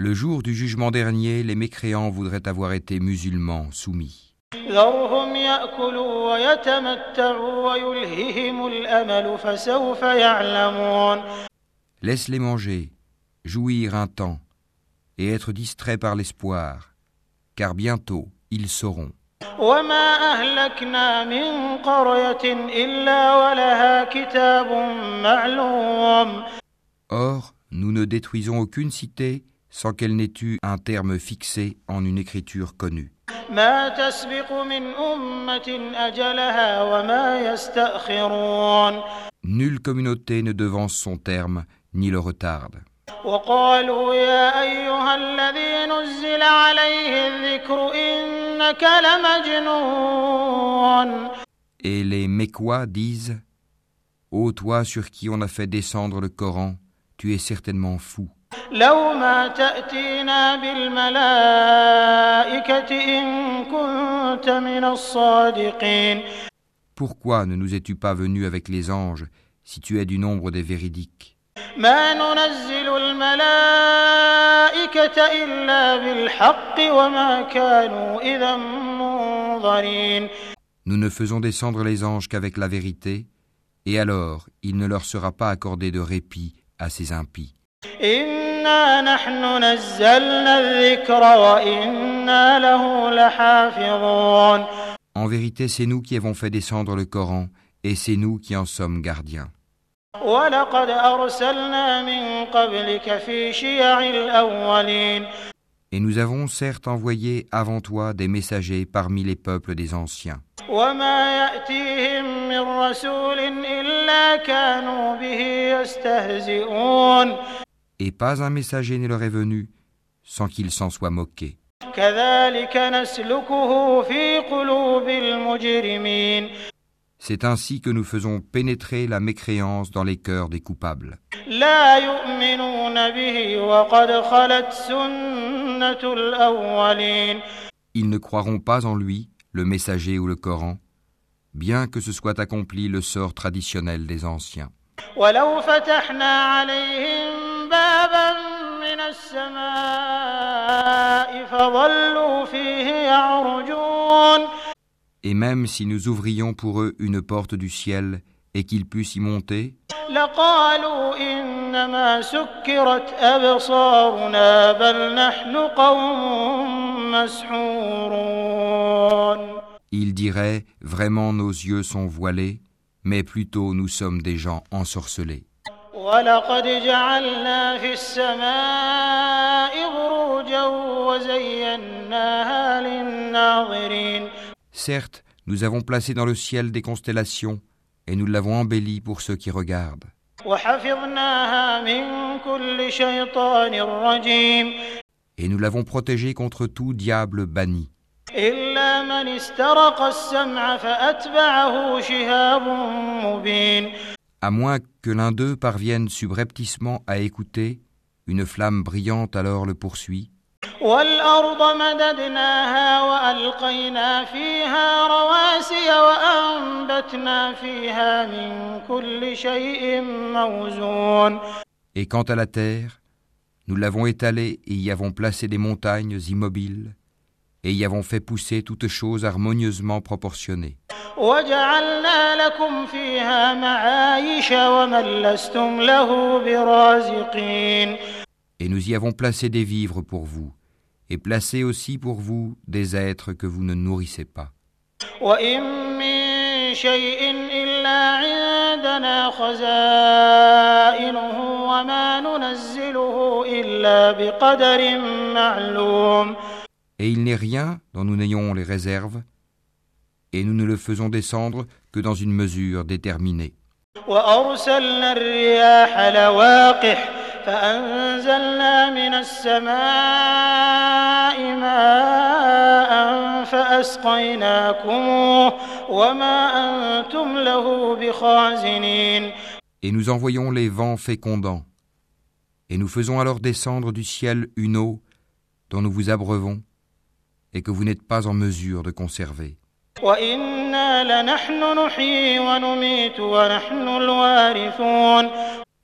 Le jour du jugement dernier, les mécréants voudraient avoir été musulmans soumis. Laisse-les manger, jouir un temps, et être distraits par l'espoir, car bientôt ils sauront. Or, nous ne détruisons aucune cité, sans qu'elle n'ait eu un terme fixé en une écriture connue. Nulle communauté ne devance son terme ni le retarde. Et les Mécois disent Ô toi sur qui on a fait descendre le Coran, tu es certainement fou. لو ما تأتينا بالملائكة إن كنت من الصادقين Pourquoi ne nous es-tu pas venu avec les anges si tu es du nombre des véridiques ما ننزل الملائكة إلا بالحق وما كانوا إذا منظرين Nous ne faisons descendre les anges qu'avec la vérité, et alors il ne leur sera pas accordé de répit à ces impies. إنا نحن نزلنا الذكر وإنا له لحافظون En vérité, c'est nous qui avons fait descendre le Coran, et c'est nous qui en sommes gardiens. ولقد أرسلنا من قبلك في شيع الأولين Et nous avons certes envoyé avant toi des messagers parmi les peuples des anciens. وما يأتيهم من رسول إلا كانوا به يستهزئون et pas un messager ne leur est venu sans qu'ils s'en soit moqué. C'est ainsi que nous faisons pénétrer la mécréance dans les cœurs des coupables. Ils ne croiront pas en lui, le messager ou le Coran, bien que ce soit accompli le sort traditionnel des anciens. ولو فتحنا عليهم بابا من السماء فظلوا فيه يعرجون Et même si nous ouvrions pour eux une porte du ciel et qu'ils puissent y monter, لقالوا إنما سكرت أبصارنا بل نحن قوم مسحورون ils diraient Vraiment nos yeux sont voilés, mais plutôt nous sommes des gens ensorcelés. ولقد جعلنا في السماء بروجا وزيناها للناظرين Certes, nous avons placé dans le ciel des constellations et nous l'avons embelli pour ceux qui regardent. وحفظناها من كل شيطان رجيم Et nous l'avons protégé contre tout diable banni. إلا من استرق السمع فأتبعه شهاب مبين à moins que l'un d'eux parvienne subrepticement à écouter, une flamme brillante alors le poursuit. Et quant à la terre, nous l'avons étalée et y avons placé des montagnes immobiles, et y avons fait pousser toutes choses harmonieusement proportionnées. وجعلنا لكم فيها معايش ومن لستم له برازقين Et nous y avons placé des vivres pour vous, et placé aussi pour vous des êtres que vous ne nourrissez pas. وإن من شيء إلا عندنا خزائنه وما ننزله إلا بقدر معلوم Et il n'est rien dont nous n'ayons les réserves, et nous ne le faisons descendre que dans une mesure déterminée. وأرسلنا الرياح لواقح فأنزلنا من السماء فأسقيناكموه وما أنتم له بخازنين Et nous envoyons les vents fécondants. Et nous faisons alors descendre du ciel une eau dont nous vous abreuvons et que vous n'êtes pas en mesure de conserver.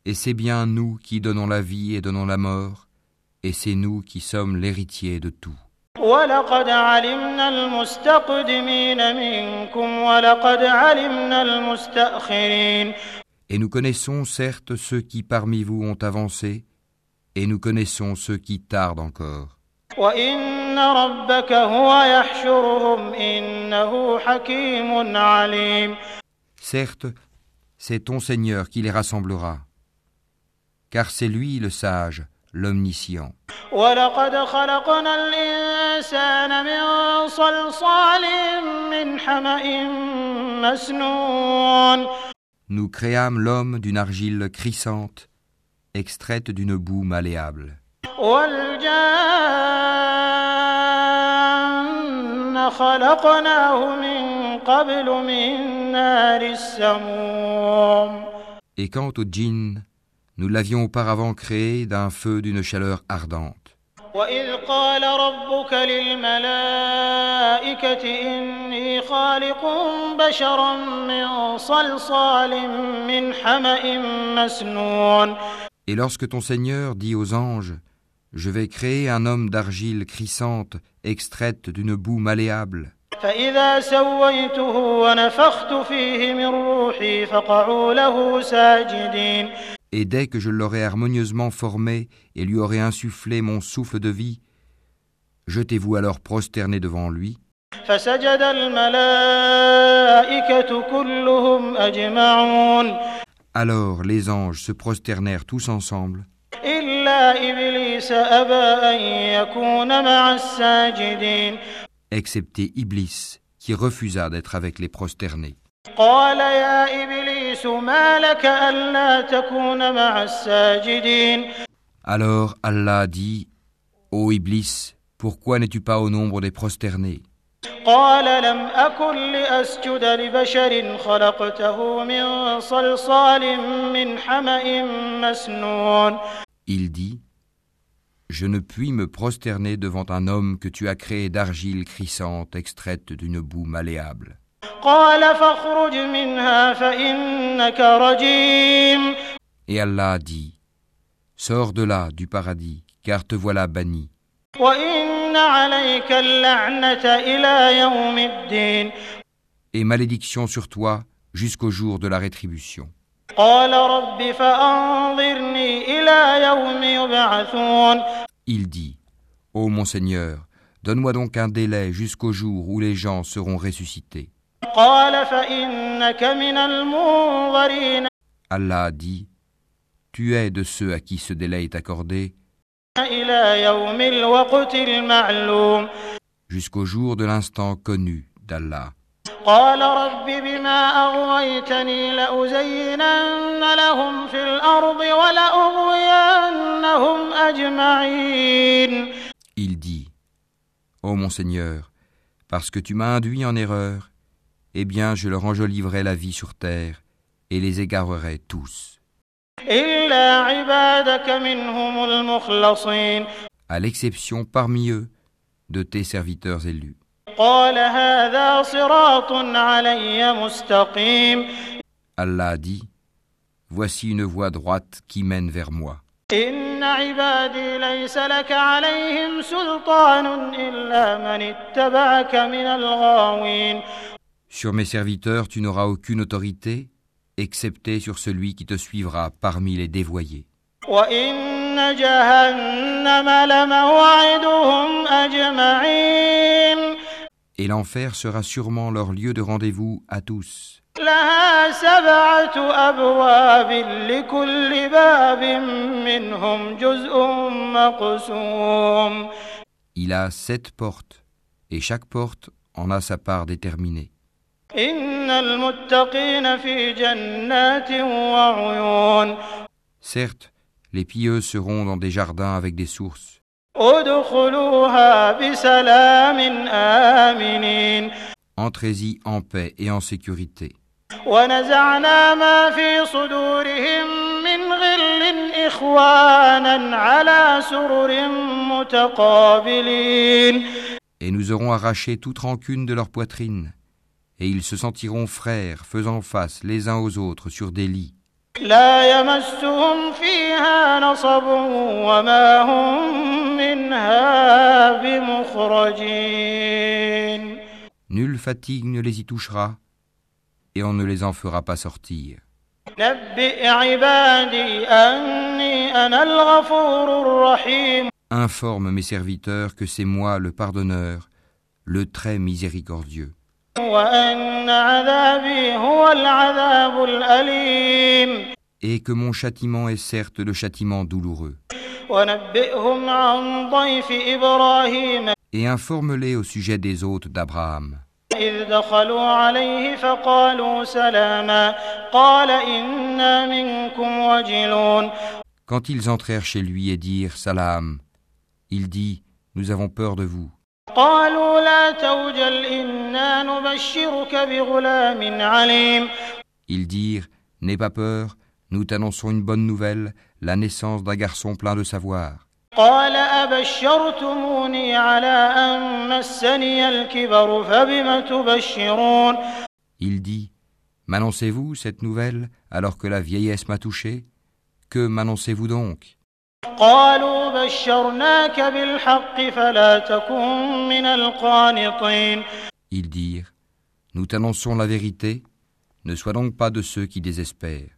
Et c'est bien nous qui donnons la vie et donnons la mort, et c'est nous qui sommes l'héritier de tout. Et nous connaissons certes ceux qui parmi vous ont avancé, et nous connaissons ceux qui tardent encore. وإن ربك هو يحشرهم إنه حكيم عليم Certes, c'est ton Seigneur qui les rassemblera, car c'est lui le sage, l'omniscient. ولقد خلقنا الإنسان من صلصال من حمأ مسنون Nous créâmes l'homme d'une argile crissante, extraite d'une boue malléable. والجان خلقناه من قبل من نار السموم Et quant au djinn, nous l'avions auparavant créé d'un feu d'une chaleur ardente. وإذ قال ربك للملائكة إني خالق بشرا من صلصال من حمأ مسنون Et lorsque ton Seigneur dit aux anges, je vais créer un homme d'argile crissante, extraite d'une boue malléable. Et dès que je l'aurai harmonieusement formé et lui aurai insufflé mon souffle de vie, jetez-vous alors prosterné devant lui. Alors les anges se prosternèrent tous ensemble إبليس أبى أن يكون مع الساجدين excepté Iblis, qui refusa d'être avec les prosternés. قال يا إبليس ما لك ألا تكون مع الساجدين Alors Allah dit, Ô Iblis, pourquoi n'es-tu pas au nombre des prosternés قال لم أكن لأسجد لبشر خلقته من صلصال من حمأ مسنون Il dit, Je ne puis me prosterner devant un homme que tu as créé d'argile crissante extraite d'une boue malléable. قال فاخرج منها فإنك رجيم Et Allah dit, Sors de là, du paradis, car te voilà banni. وإن عليك اللعنة إلى يوم الدين Et malédiction sur toi jusqu'au jour de la rétribution. قال رب فأنظرني إلى يوم يبعثون Il dit, Ô mon Seigneur, donne-moi donc un délai jusqu'au jour où les gens seront ressuscités. Allah dit, Tu es de ceux à qui ce délai est accordé jusqu'au jour de l'instant connu d'Allah. قال رب بما أغويتني لأزينن لهم في الأرض ولأغوينهم أجمعين Il dit, Ô mon Seigneur, parce que tu m'as induit en erreur, eh bien je leur enjoliverai la vie sur terre et les égarerai tous, إلا عبادك منهم المخلصين à l'exception parmi eux de tes serviteurs élus. قال هذا صراط علي مستقيم Allah dit, Voici une voie droite qui mène vers moi. إن عبادي ليس لك عليهم سلطان إلا من اتبعك من الغاوين Sur mes serviteurs tu n'auras aucune autorité, excepté sur celui qui te suivra parmi les dévoyés. وإن جهنم لموعدهم أجمعين et l'enfer sera sûrement leur lieu de rendez-vous à tous. Il a sept portes, et chaque porte en a sa part déterminée. Certes, les pieux seront dans des jardins avec des sources. Entrez-y en paix et en sécurité. ونزعنا ما في صدورهم من غل إخوانا على سرر متقابلين Et nous aurons arraché toute rancune de leur poitrine, et ils se sentiront frères, faisant face les uns aux autres sur des lits. لا يمسهم فيها نصب وما هم منها بمخرجين Nulle fatigue ne les y touchera, et on ne les en fera pas sortir. نبئ عبادي أني أنا الغفور الرحيم Informe mes serviteurs que c'est moi le pardonneur, le très miséricordieux, وأن عذابي هو العذاب الأليم et que mon châtiment est certes le châtiment douloureux. ونبئهم عن ضيف إبراهيم Et informe-les au sujet des hôtes d'Abraham. إذ دخلوا عليه فقالوا سلاما قال إنا منكم وجلون Quand ils entrèrent chez lui et dirent Salam, il dit Nous avons peur de vous. قالوا لا توجل إنا نبشرك بغلام عليم Ils dirent N'aie pas peur, nous t'annonçons une bonne nouvelle, la naissance d'un garçon plein de savoir. قال أبشرتموني على أن مسني الكبر فبم تبشرون Il dit M'annoncez-vous cette nouvelle alors que la vieillesse m'a touché Que m'annoncez-vous donc قالوا Ils dirent, nous t'annonçons la vérité, ne sois donc pas de ceux qui désespèrent.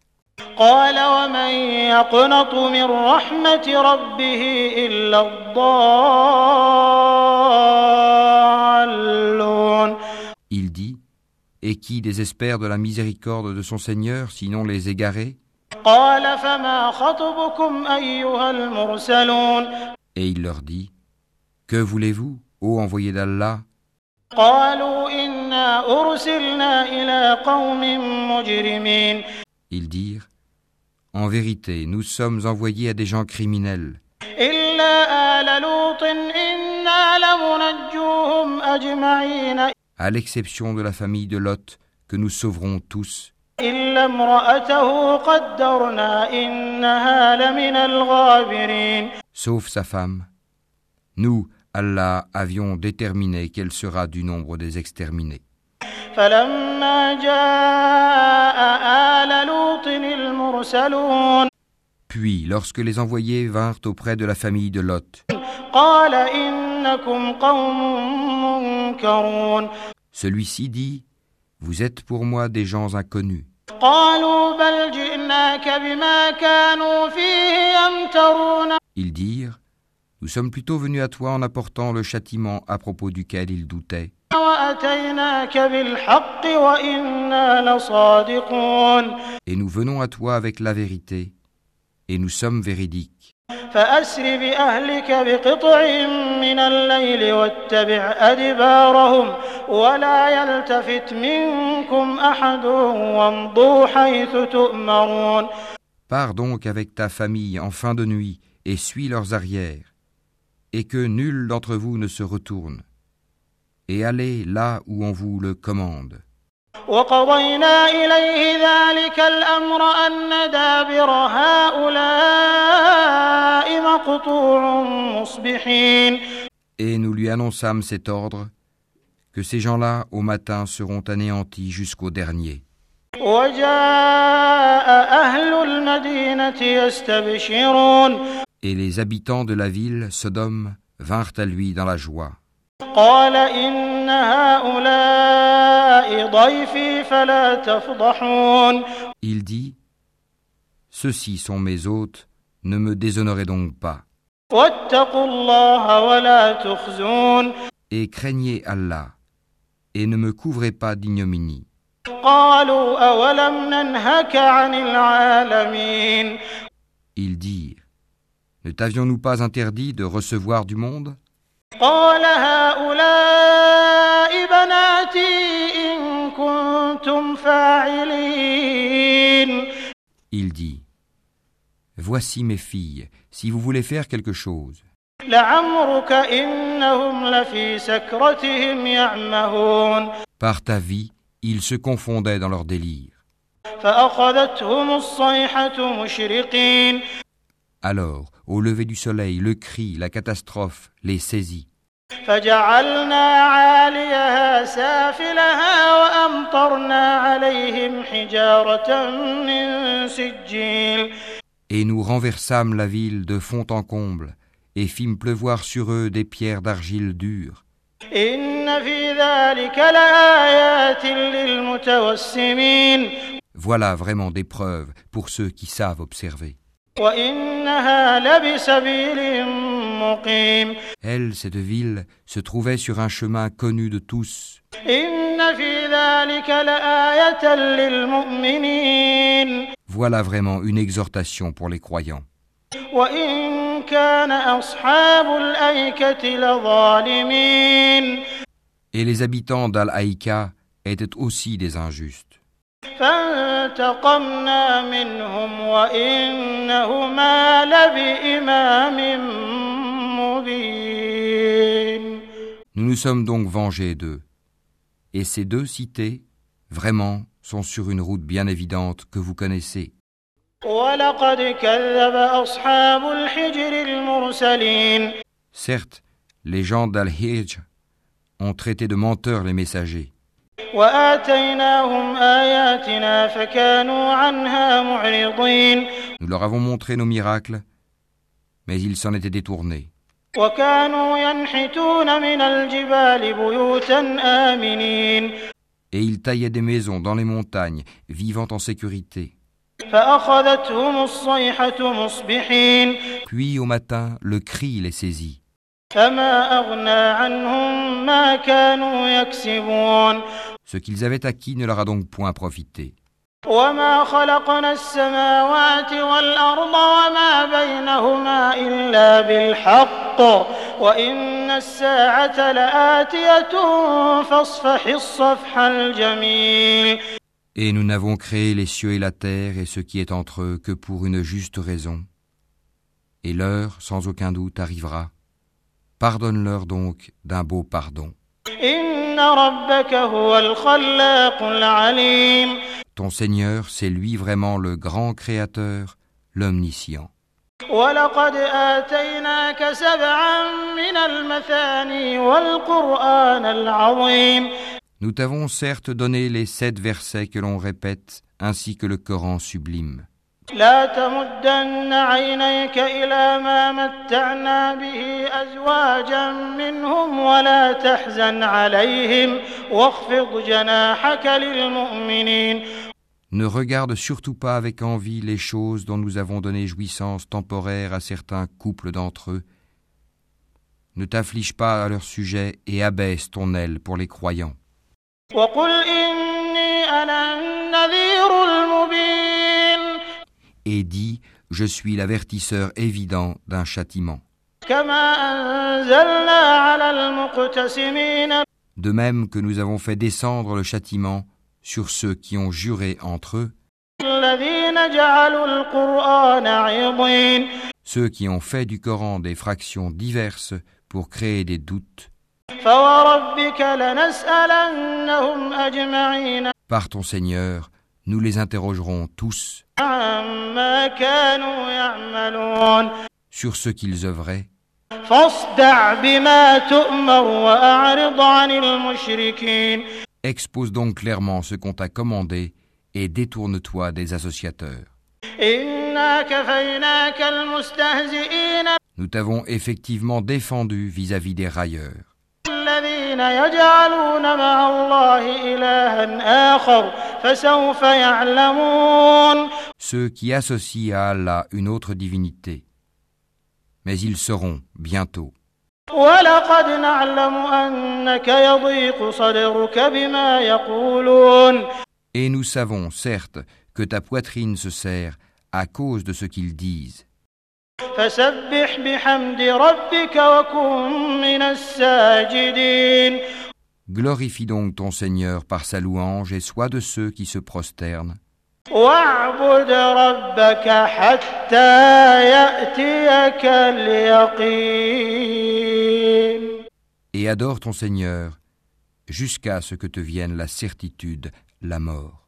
Il dit, et qui désespère de la miséricorde de son Seigneur sinon les égarés? Et il leur dit, Que voulez-vous, ô envoyés d'Allah? Ils dirent, En vérité, nous sommes envoyés à des gens criminels. À l'exception de la famille de Lot, que nous sauverons tous. إلا امرأته قدرنا إنها لمن الغابرين sauf sa femme. Nous, Allah, avions déterminé qu'elle sera du nombre des exterminés. فلما جاء آل لوط المرسلون Puis, lorsque les envoyés vinrent auprès de la famille de Lot, قال إنكم قوم منكرون celui-ci dit vous êtes pour moi des gens inconnus. Ils dirent, nous sommes plutôt venus à toi en apportant le châtiment à propos duquel ils doutaient. Et nous venons à toi avec la vérité, et nous sommes véridiques. فأسر بأهلك بقطع من الليل واتبع أدبارهم ولا يلتفت منكم أحد وامضوا حيث تؤمرون Pars donc avec ta famille en fin de nuit et suis leurs arrières, et que nul d'entre vous ne se retourne, et allez là où on vous le commande. وقضينا إليه ذلك الأمر أن دابر هؤلاء مقطوع مصبحين Et nous lui annonçâmes cet ordre, que ces gens-là au matin seront anéantis jusqu'au dernier. وجاء أهل المدينة يستبشرون Et les habitants de la ville, Sodome, vinrent à lui dans la joie. Il dit Ceux-ci sont mes hôtes, ne me déshonorez donc pas. Et craignez Allah, et ne me couvrez pas d'ignominie. Ils dirent Ne t'avions-nous pas interdit de recevoir du monde? Il dit, Voici mes filles, si vous voulez faire quelque chose. Par ta vie, ils se confondaient dans leur délire. Alors, au lever du soleil, le cri, la catastrophe les saisit. فجعلنا عاليها سافلها وأمطرنا عليهم حجارة من سجيل Et nous renversâmes la ville de fond en comble, et fîmes pleuvoir sur eux des pierres d'argile dure. إن في ذلك لآيات للمتوسمين Voilà vraiment des preuves pour ceux qui savent observer. وإنها لبسبيل مقيم Elle, cette ville, se trouvait sur un chemin connu de tous. إن في ذلك لآية للمؤمنين Voilà vraiment une exhortation pour les croyants. وإن كان أصحاب الأيكة لظالمين Et les habitants d'Al-Haïka étaient aussi des injustes. فانتقمنا منهم وإنهما لبإمام Nous nous sommes donc vengés d'eux. Et ces deux cités, vraiment, sont sur une route bien évidente que vous connaissez. Certes, les gens d'Al-Hijj ont traité de menteurs les messagers. Nous leur avons montré nos miracles, mais ils s'en étaient détournés. Et ils taillaient des maisons dans les montagnes, vivant en sécurité. Puis au matin, le cri les saisit. Ce qu'ils avaient acquis ne leur a donc point profité. وما خلقنا السماوات والأرض وما بينهما إلا بالحق وإن الساعة لآتية فاصفح الصفح الجميل Et nous n'avons créé les cieux et la terre et ce qui est entre eux que pour une juste raison. Et l'heure, sans aucun doute, arrivera. Pardonne-leur donc d'un beau pardon. إن ربك هو الخلاق العليم Ton Seigneur, c'est lui vraiment le grand Créateur, l'Omniscient. ولقد آتيناك سبعا من المثاني والقرآن العظيم Nous t'avons certes donné les sept versets que l'on répète, ainsi que le Coran sublime. لا تمدن عينيك إلى ما متعنا به أزواجا منهم ولا تحزن عليهم واخفض جناحك للمؤمنين Ne regarde surtout pas avec envie les choses dont nous avons donné jouissance temporaire à certains couples d'entre eux. Ne t'afflige pas à leur sujet et abaisse ton aile pour les croyants. Et dis, je suis l'avertisseur évident d'un châtiment. De même que nous avons fait descendre le châtiment sur ceux qui ont juré entre eux, ceux qui ont fait du Coran des fractions diverses pour créer des doutes. Par ton Seigneur, nous les interrogerons tous sur ce qu'ils œuvraient. Expose donc clairement ce qu'on t'a commandé et détourne-toi des associateurs. Nous t'avons effectivement défendu vis-à-vis des railleurs. Ceux qui associent à Allah une autre divinité. Mais ils seront bientôt ولقد نعلم أنك يضيق صدرك بما يقولون Et nous savons, certes, que ta poitrine se serre à cause de ce qu'ils disent. فسبح بحمد ربك وكن من الساجدين Glorifie donc ton Seigneur par sa louange et sois de ceux qui se prosternent. واعبد ربك حتى يأتيك اليقين Et adore ton Seigneur jusqu'à ce que te vienne la certitude, la mort.